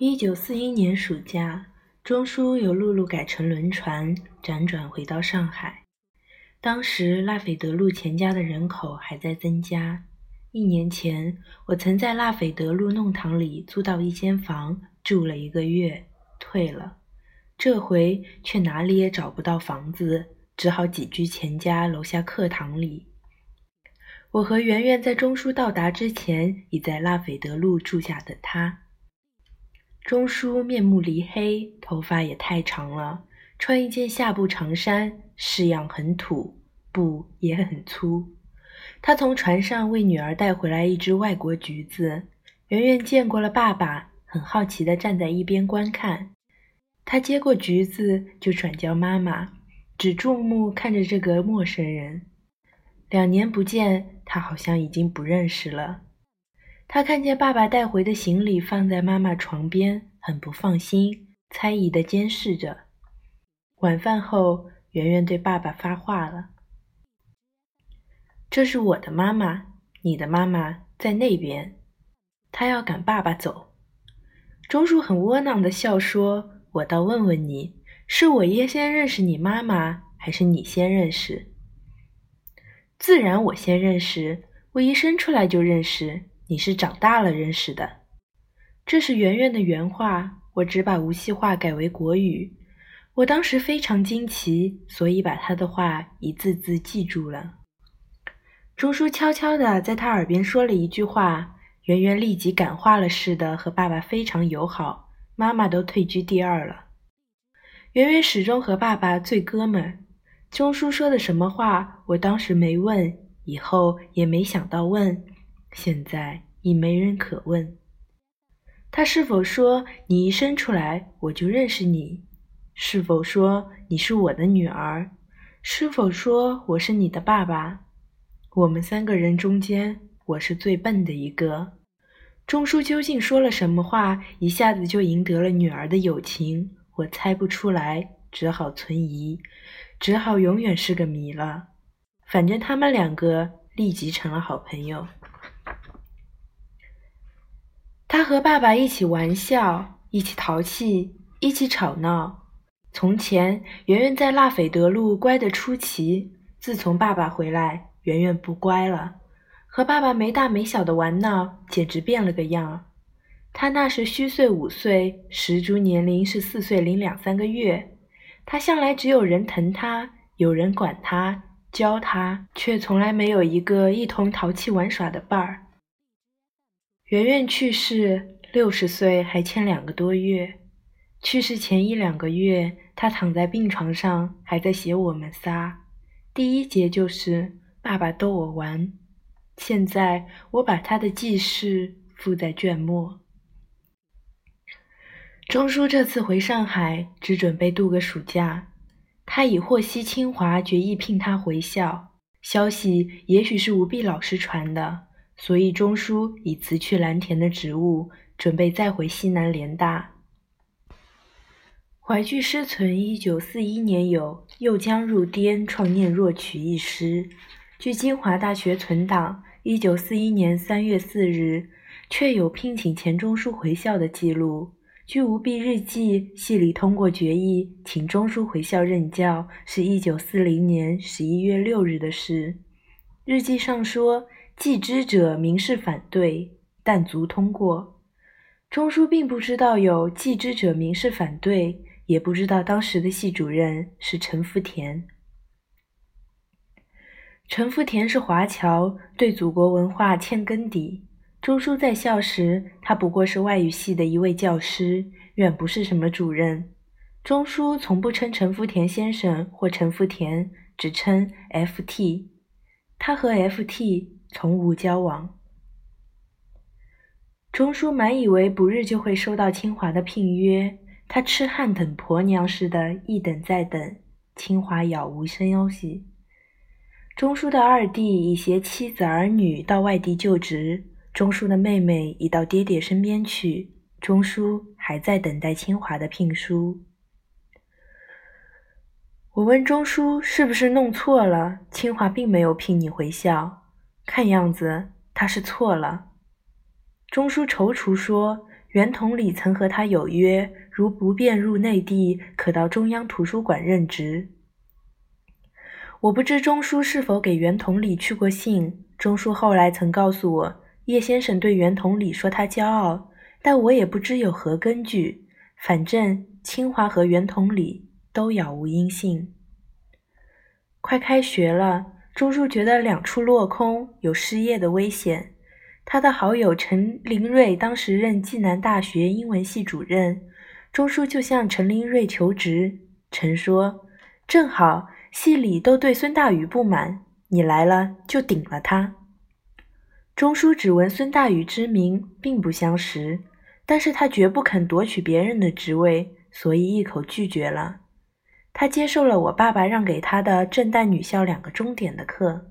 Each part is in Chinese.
一九四一年暑假，钟书由陆路改乘轮船，辗转回到上海。当时拉斐德路钱家的人口还在增加。一年前，我曾在拉斐德路弄堂里租到一间房，住了一个月，退了。这回却哪里也找不到房子，只好挤居钱家楼下课堂里。我和圆圆在钟书到达之前，已在拉斐德路住下等他。钟叔面目黧黑，头发也太长了，穿一件下布长衫，式样很土，布也很粗。他从船上为女儿带回来一只外国橘子，圆圆见过了爸爸，很好奇地站在一边观看。他接过橘子就转交妈妈，只注目看着这个陌生人。两年不见，他好像已经不认识了。他看见爸爸带回的行李放在妈妈床边，很不放心，猜疑的监视着。晚饭后，圆圆对爸爸发话了：“这是我的妈妈，你的妈妈在那边。”他要赶爸爸走。钟叔很窝囊的笑说：“我倒问问你，是我爷先认识你妈妈，还是你先认识？”“自然我先认识，我一生出来就认识。”你是长大了认识的，这是圆圆的原话，我只把无锡话改为国语。我当时非常惊奇，所以把他的话一字字记住了。钟叔悄悄地在他耳边说了一句话，圆圆立即感化了似的，和爸爸非常友好，妈妈都退居第二了。圆圆始终和爸爸最哥们。钟叔说的什么话，我当时没问，以后也没想到问。现在已没人可问，他是否说你一生出来我就认识你？是否说你是我的女儿？是否说我是你的爸爸？我们三个人中间，我是最笨的一个。钟叔究竟说了什么话，一下子就赢得了女儿的友情？我猜不出来，只好存疑，只好永远是个谜了。反正他们两个立即成了好朋友。他和爸爸一起玩笑，一起淘气，一起吵闹。从前，圆圆在拉斐德路乖得出奇。自从爸爸回来，圆圆不乖了，和爸爸没大没小的玩闹，简直变了个样。他那时虚岁五岁，实足年龄是四岁零两三个月。他向来只有人疼他，有人管他，教他，却从来没有一个一同淘气玩耍的伴儿。圆圆去世，六十岁还欠两个多月。去世前一两个月，他躺在病床上，还在写我们仨。第一节就是爸爸逗我玩。现在我把他的记事附在卷末。钟书这次回上海，只准备度个暑假。他已获悉清华决意聘他回校，消息也许是吴碧老师传的。所以，钟书已辞去蓝田的职务，准备再回西南联大。淮剧师存一九四一年有《又将入滇创念若曲》一诗，据清华大学存档，一九四一年三月四日，确有聘请钱钟书回校的记录。据吴碧日记，系里通过决议请钟书回校任教，是一九四零年十一月六日的事。日记上说。既知者明示反对，但足通过。钟书并不知道有既知者明示反对，也不知道当时的系主任是陈福田。陈福田是华侨，对祖国文化欠根底。钟书在校时，他不过是外语系的一位教师，远不是什么主任。钟书从不称陈福田先生或陈福田，只称 F.T。他和 F.T。从无交往。钟书满以为不日就会收到清华的聘约，他痴汉等婆娘似的，一等再等，清华杳无消息。钟书的二弟已携妻子儿女到外地就职，钟书的妹妹已到爹爹身边去，钟书还在等待清华的聘书。我问钟书是不是弄错了，清华并没有聘你回校。看样子他是错了。钟书踌躇说：“袁同理曾和他有约，如不便入内地，可到中央图书馆任职。我不知钟书是否给袁同理去过信。钟书后来曾告诉我，叶先生对袁同理说他骄傲，但我也不知有何根据。反正清华和袁同理都杳无音信。快开学了，钟书觉得两处落空，有失业的危险。他的好友陈林瑞当时任暨南大学英文系主任，钟书就向陈林瑞求职。陈说：“正好系里都对孙大宇不满，你来了就顶了他。”钟书只闻孙大宇之名，并不相识。但是他绝不肯夺取别人的职位，所以一口拒绝了。他接受了我爸爸让给他的正旦女校两个钟点的课。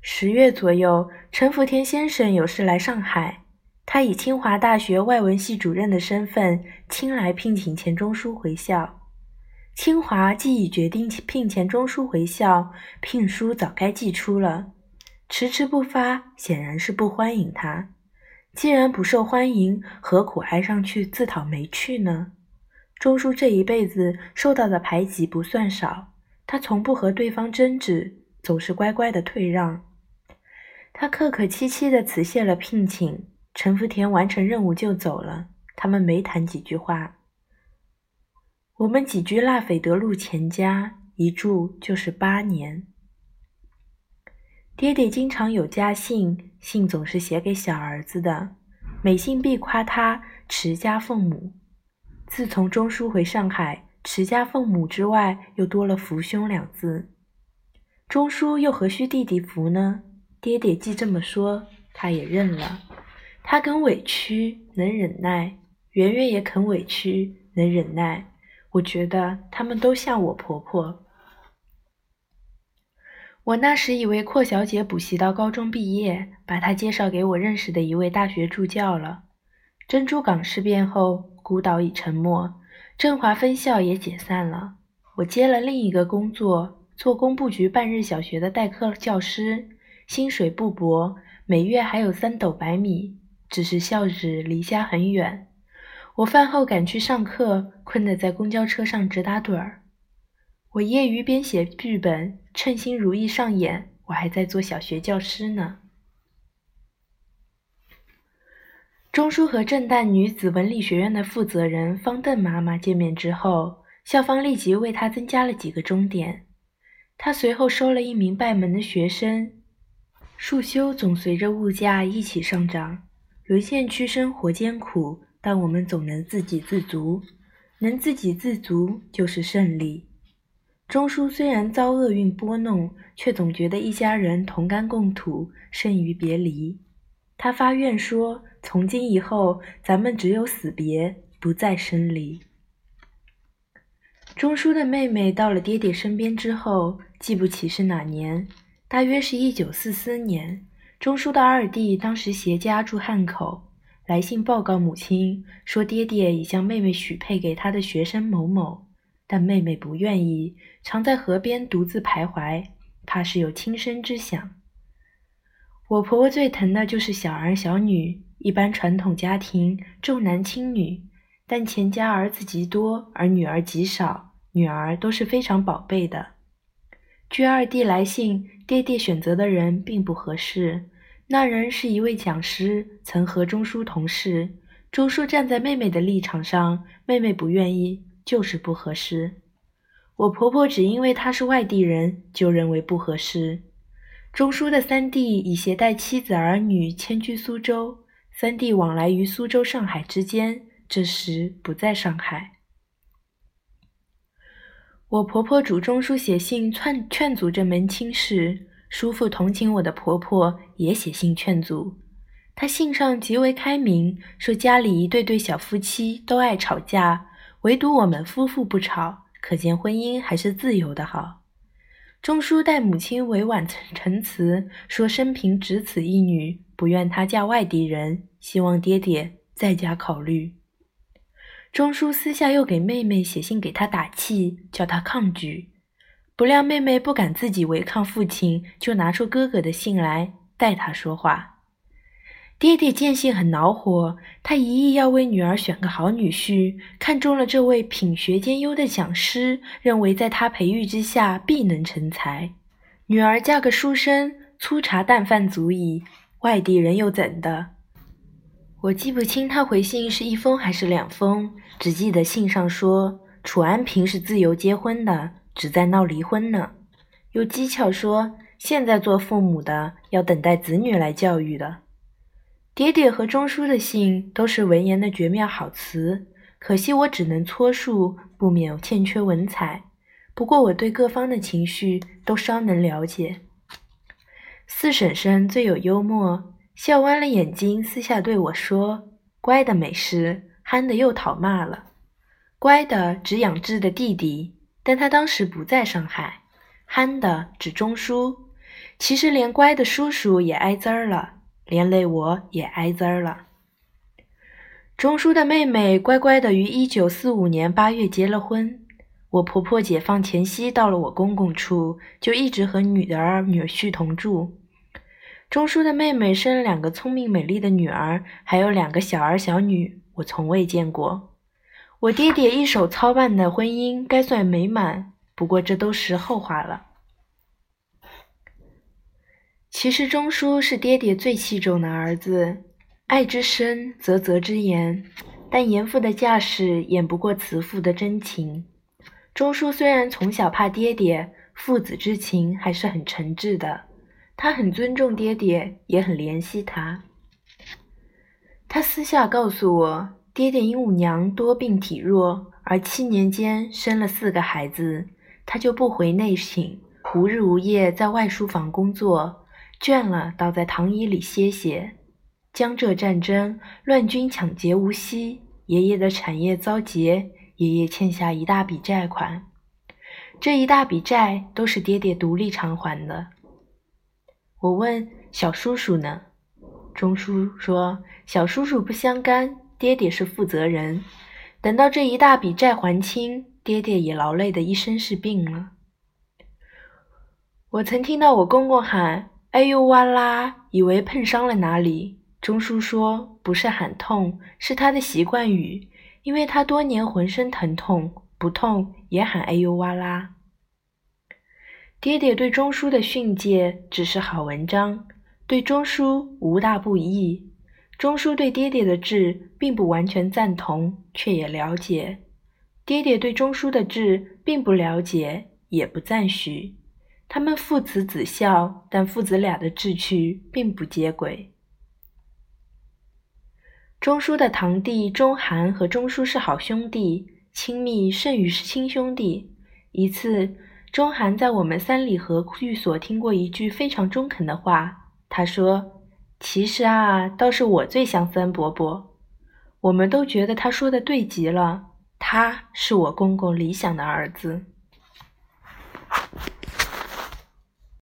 十月左右，陈福田先生有事来上海，他以清华大学外文系主任的身份，亲来聘请钱钟书回校。清华既已决定聘钱钟书回校，聘书早该寄出了，迟迟不发，显然是不欢迎他。既然不受欢迎，何苦挨上去自讨没趣呢？钟书这一辈子受到的排挤不算少，他从不和对方争执，总是乖乖的退让。他客客气气的辞谢了聘请，陈福田完成任务就走了，他们没谈几句话。我们几居腊斐德路钱家，一住就是八年。爹爹经常有家信，信总是写给小儿子的，每信必夸他持家奉母。自从钟书回上海，持家奉母之外，又多了福兄两字。钟书又何须弟弟福呢？爹爹既这么说，他也认了。他肯委屈，能忍耐；圆圆也肯委屈，能忍耐。我觉得他们都像我婆婆。我那时以为阔小姐补习到高中毕业，把她介绍给我认识的一位大学助教了。珍珠港事变后，孤岛已沉没，振华分校也解散了。我接了另一个工作，做工部局半日小学的代课教师，薪水不薄，每月还有三斗白米。只是校址离家很远，我饭后赶去上课，困得在公交车上直打盹儿。我业余编写剧本，称心如意上演。我还在做小学教师呢。钟书和震旦女子文理学院的负责人方邓妈妈见面之后，校方立即为她增加了几个钟点。她随后收了一名拜门的学生。束修总随着物价一起上涨，沦陷区生活艰苦，但我们总能自给自足。能自给自足就是胜利。钟书虽然遭厄运拨弄，却总觉得一家人同甘共苦胜于别离。他发愿说：“从今以后，咱们只有死别，不再生离。”钟书的妹妹到了爹爹身边之后，记不起是哪年，大约是一九四四年。钟书的二弟当时携家住汉口，来信报告母亲说，爹爹已将妹妹许配给他的学生某某。但妹妹不愿意，常在河边独自徘徊，怕是有轻生之想。我婆婆最疼的就是小儿小女，一般传统家庭重男轻女，但钱家儿子极多，而女儿极少，女儿都是非常宝贝的。据二弟来信，爹爹选择的人并不合适，那人是一位讲师，曾和钟书同事。钟书站在妹妹的立场上，妹妹不愿意。就是不合适。我婆婆只因为她是外地人，就认为不合适。钟书的三弟已携带妻子儿女迁居苏州，三弟往来于苏州、上海之间，这时不在上海。我婆婆主钟书写信劝劝阻这门亲事，叔父同情我的婆婆，也写信劝阻。他信上极为开明，说家里一对对小夫妻都爱吵架。唯独我们夫妇不吵，可见婚姻还是自由的好。钟书待母亲委婉陈词，说生平只此一女，不愿她嫁外地人，希望爹爹再加考虑。钟书私下又给妹妹写信给她打气，叫她抗拒。不料妹妹不敢自己违抗父亲，就拿出哥哥的信来代他说话。爹爹见信很恼火，他一意要为女儿选个好女婿，看中了这位品学兼优的讲师，认为在他培育之下必能成才。女儿嫁个书生，粗茶淡饭足矣，外地人又怎的？我记不清他回信是一封还是两封，只记得信上说楚安平是自由结婚的，只在闹离婚呢。又讥诮说现在做父母的要等待子女来教育的。爹爹和钟叔的信都是文言的绝妙好词，可惜我只能搓述，不免欠缺文采。不过我对各方的情绪都稍能了解。四婶婶最有幽默，笑弯了眼睛，私下对我说：“乖的没事，憨的又讨骂了。乖的指养志的弟弟，但他当时不在上海；憨的指钟叔，其实连乖的叔叔也挨滋儿了。”连累我也挨滋儿了。钟叔的妹妹乖乖的于一九四五年八月结了婚。我婆婆解放前夕到了我公公处，就一直和女儿女婿同住。钟叔的妹妹生了两个聪明美丽的女儿，还有两个小儿小女，我从未见过。我爹爹一手操办的婚姻该算美满，不过这都是后话了。其实钟叔是爹爹最器重的儿子，爱之深则责之严，但严父的架势掩不过慈父的真情。钟叔虽然从小怕爹爹，父子之情还是很诚挚的。他很尊重爹爹，也很怜惜他。他私下告诉我，爹爹因五娘多病体弱，而七年间生了四个孩子，他就不回内省，无日无夜在外书房工作。倦了，倒在躺椅里歇歇。江浙战争，乱军抢劫无息，爷爷的产业遭劫，爷爷欠下一大笔债款。这一大笔债都是爹爹独立偿还的。我问小叔叔呢？钟叔说：“小叔叔不相干，爹爹是负责人。等到这一大笔债还清，爹爹也劳累的一身是病了。”我曾听到我公公喊。哎呦哇啦！以为碰伤了哪里？钟叔说不是喊痛，是他的习惯语，因为他多年浑身疼痛，不痛也喊哎呦哇啦。爹爹对钟叔的训诫只是好文章，对钟叔无大不义。钟叔对爹爹的志并不完全赞同，却也了解；爹爹对钟叔的志并不了解，也不赞许。他们父慈子孝，但父子俩的志趣并不接轨。钟叔的堂弟钟涵和钟叔是好兄弟，亲密胜于是亲兄弟。一次，钟涵在我们三里河寓所听过一句非常中肯的话，他说：“其实啊，倒是我最像三伯伯。”我们都觉得他说的对极了，他是我公公理想的儿子。